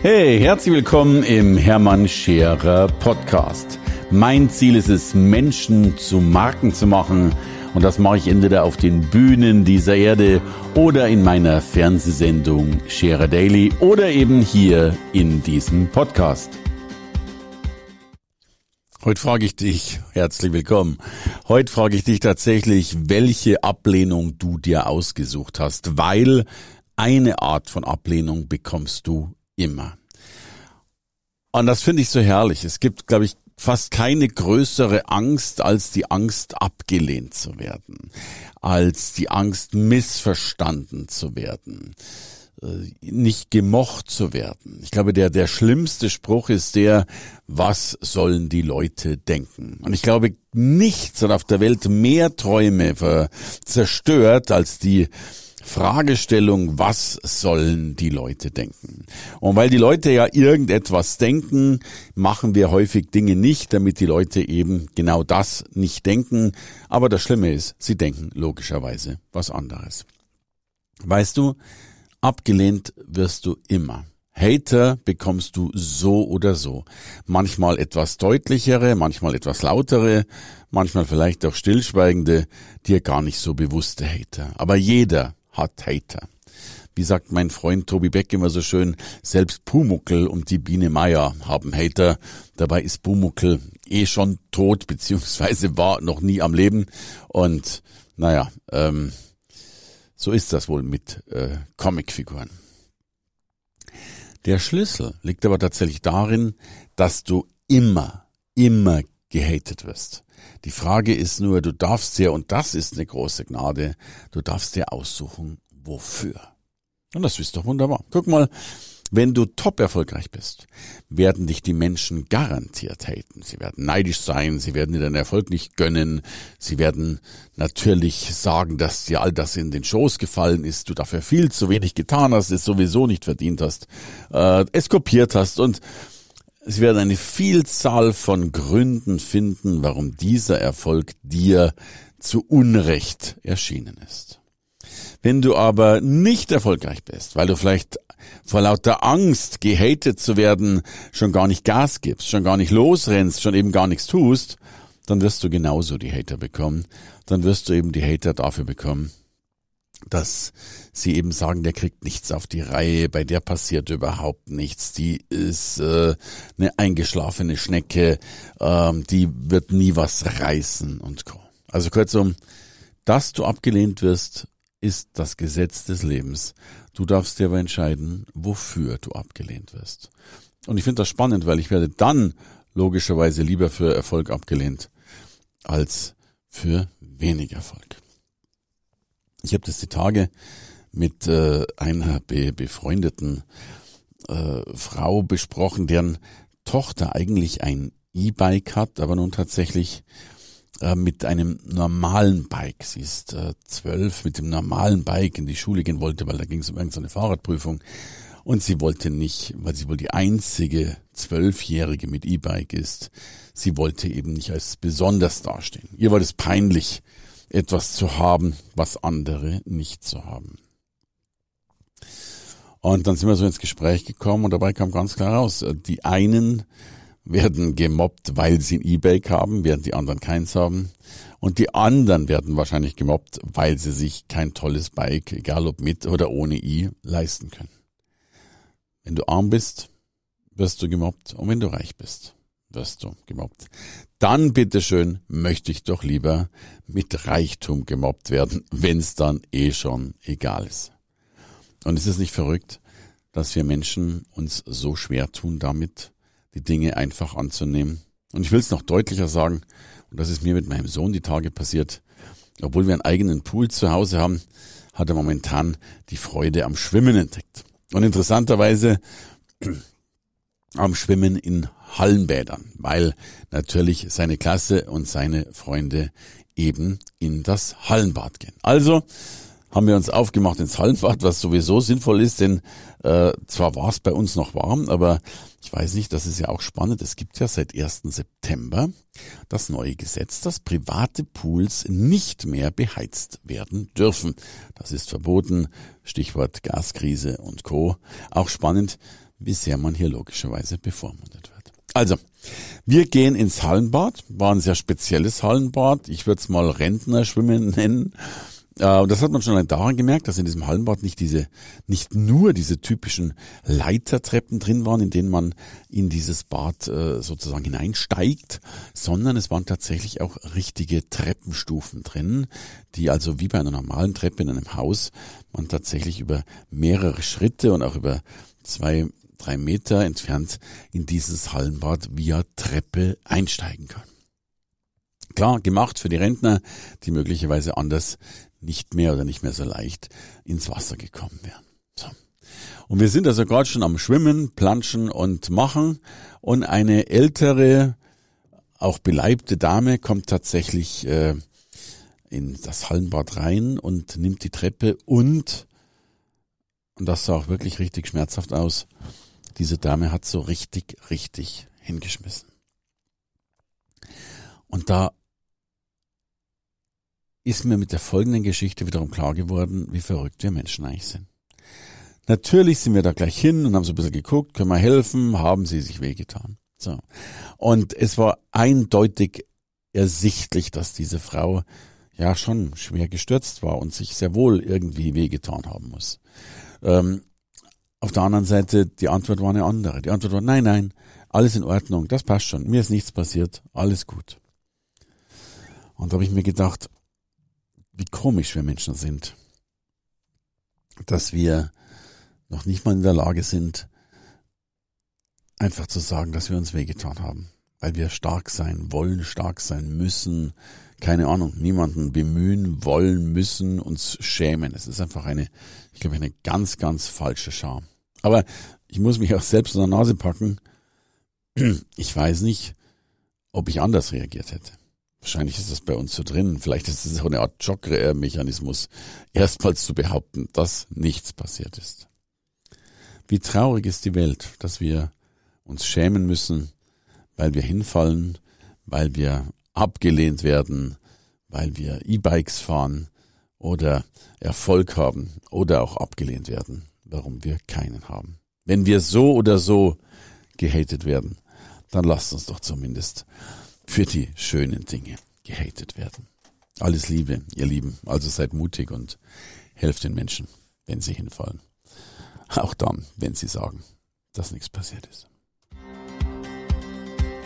Hey, herzlich willkommen im Hermann Scherer Podcast. Mein Ziel ist es, Menschen zu Marken zu machen. Und das mache ich entweder auf den Bühnen dieser Erde oder in meiner Fernsehsendung Scherer Daily oder eben hier in diesem Podcast. Heute frage ich dich, herzlich willkommen. Heute frage ich dich tatsächlich, welche Ablehnung du dir ausgesucht hast, weil eine Art von Ablehnung bekommst du immer. Und das finde ich so herrlich. Es gibt, glaube ich, fast keine größere Angst als die Angst abgelehnt zu werden, als die Angst missverstanden zu werden, äh, nicht gemocht zu werden. Ich glaube, der, der schlimmste Spruch ist der, was sollen die Leute denken? Und ich glaube, nichts hat auf der Welt mehr Träume zerstört als die Fragestellung, was sollen die Leute denken? Und weil die Leute ja irgendetwas denken, machen wir häufig Dinge nicht, damit die Leute eben genau das nicht denken. Aber das Schlimme ist, sie denken logischerweise was anderes. Weißt du, abgelehnt wirst du immer. Hater bekommst du so oder so. Manchmal etwas deutlichere, manchmal etwas lautere, manchmal vielleicht auch stillschweigende, dir gar nicht so bewusste Hater. Aber jeder hat Hater. Wie sagt mein Freund Tobi Beck immer so schön, selbst Pumuckel und die Biene Meier haben Hater. Dabei ist Pumuckel eh schon tot, beziehungsweise war noch nie am Leben. Und naja, ähm, so ist das wohl mit äh, Comicfiguren. Der Schlüssel liegt aber tatsächlich darin, dass du immer, immer gehatet wirst. Die Frage ist nur, du darfst dir, und das ist eine große Gnade, du darfst dir aussuchen, wofür. Und das ist doch wunderbar. Guck mal, wenn du top erfolgreich bist, werden dich die Menschen garantiert haten. Sie werden neidisch sein, sie werden dir deinen Erfolg nicht gönnen, sie werden natürlich sagen, dass dir all das in den Schoß gefallen ist, du dafür viel zu wenig getan hast, es sowieso nicht verdient hast, äh, es kopiert hast und Sie werden eine Vielzahl von Gründen finden, warum dieser Erfolg dir zu Unrecht erschienen ist. Wenn du aber nicht erfolgreich bist, weil du vielleicht vor lauter Angst, gehatet zu werden, schon gar nicht Gas gibst, schon gar nicht losrennst, schon eben gar nichts tust, dann wirst du genauso die Hater bekommen. Dann wirst du eben die Hater dafür bekommen, dass sie eben sagen, der kriegt nichts auf die Reihe, bei der passiert überhaupt nichts, die ist äh, eine eingeschlafene Schnecke, ähm, die wird nie was reißen und co. Also kurzum, dass du abgelehnt wirst, ist das Gesetz des Lebens. Du darfst dir aber entscheiden, wofür du abgelehnt wirst. Und ich finde das spannend, weil ich werde dann logischerweise lieber für Erfolg abgelehnt als für wenig Erfolg. Ich habe das die Tage mit äh, einer be befreundeten äh, Frau besprochen, deren Tochter eigentlich ein E-Bike hat, aber nun tatsächlich äh, mit einem normalen Bike. Sie ist äh, zwölf, mit dem normalen Bike in die Schule gehen wollte, weil da ging es um irgendeine Fahrradprüfung. Und sie wollte nicht, weil sie wohl die einzige Zwölfjährige mit E-Bike ist, sie wollte eben nicht als besonders dastehen. Ihr war das peinlich, etwas zu haben, was andere nicht zu haben. Und dann sind wir so ins Gespräch gekommen und dabei kam ganz klar raus, die einen werden gemobbt, weil sie ein E-Bike haben, während die anderen keins haben. Und die anderen werden wahrscheinlich gemobbt, weil sie sich kein tolles Bike, egal ob mit oder ohne i, leisten können. Wenn du arm bist, wirst du gemobbt und wenn du reich bist, wirst du gemobbt. Dann bitteschön möchte ich doch lieber mit Reichtum gemobbt werden, wenn es dann eh schon egal ist. Und ist es nicht verrückt, dass wir Menschen uns so schwer tun damit, die Dinge einfach anzunehmen? Und ich will es noch deutlicher sagen, und das ist mir mit meinem Sohn die Tage passiert, obwohl wir einen eigenen Pool zu Hause haben, hat er momentan die Freude am Schwimmen entdeckt. Und interessanterweise am Schwimmen in Hallenbädern, weil natürlich seine Klasse und seine Freunde eben in das Hallenbad gehen. Also haben wir uns aufgemacht ins Hallenbad, was sowieso sinnvoll ist, denn äh, zwar war es bei uns noch warm, aber ich weiß nicht, das ist ja auch spannend. Es gibt ja seit 1. September das neue Gesetz, dass private Pools nicht mehr beheizt werden dürfen. Das ist verboten. Stichwort Gaskrise und Co. Auch spannend, wie sehr man hier logischerweise bevormundet wird. Also, wir gehen ins Hallenbad, war ein sehr spezielles Hallenbad. Ich würde es mal Rentnerschwimmen nennen. Äh, das hat man schon daran gemerkt, dass in diesem Hallenbad nicht diese, nicht nur diese typischen Leitertreppen drin waren, in denen man in dieses Bad äh, sozusagen hineinsteigt, sondern es waren tatsächlich auch richtige Treppenstufen drin, die also wie bei einer normalen Treppe in einem Haus man tatsächlich über mehrere Schritte und auch über zwei, drei Meter entfernt in dieses Hallenbad via Treppe einsteigen kann. Klar, gemacht für die Rentner, die möglicherweise anders nicht mehr oder nicht mehr so leicht ins Wasser gekommen wären. So. Und wir sind also gerade schon am Schwimmen, Planschen und Machen und eine ältere, auch beleibte Dame kommt tatsächlich äh, in das Hallenbad rein und nimmt die Treppe und, und das sah auch wirklich richtig schmerzhaft aus, diese Dame hat so richtig, richtig hingeschmissen. Und da ist mir mit der folgenden Geschichte wiederum klar geworden, wie verrückt wir Menschen eigentlich sind. Natürlich sind wir da gleich hin und haben so ein bisschen geguckt, können wir helfen, haben sie sich wehgetan. So. Und es war eindeutig ersichtlich, dass diese Frau ja schon schwer gestürzt war und sich sehr wohl irgendwie wehgetan haben muss. Ähm, auf der anderen Seite, die Antwort war eine andere. Die Antwort war, nein, nein, alles in Ordnung, das passt schon, mir ist nichts passiert, alles gut. Und da habe ich mir gedacht, wie komisch wir Menschen sind, dass wir noch nicht mal in der Lage sind, einfach zu sagen, dass wir uns wehgetan haben, weil wir stark sein wollen, stark sein müssen, keine Ahnung, niemanden bemühen wollen, müssen, uns schämen. Es ist einfach eine, ich glaube, eine ganz, ganz falsche Scham. Aber ich muss mich auch selbst in der Nase packen. Ich weiß nicht, ob ich anders reagiert hätte. Wahrscheinlich ist das bei uns so drin. Vielleicht ist es auch eine Art Schockmechanismus, erstmals zu behaupten, dass nichts passiert ist. Wie traurig ist die Welt, dass wir uns schämen müssen, weil wir hinfallen, weil wir abgelehnt werden, weil wir E-Bikes fahren oder Erfolg haben oder auch abgelehnt werden, warum wir keinen haben. Wenn wir so oder so gehatet werden, dann lasst uns doch zumindest für die schönen Dinge gehatet werden. Alles Liebe, ihr Lieben. Also seid mutig und helft den Menschen, wenn sie hinfallen. Auch dann, wenn sie sagen, dass nichts passiert ist.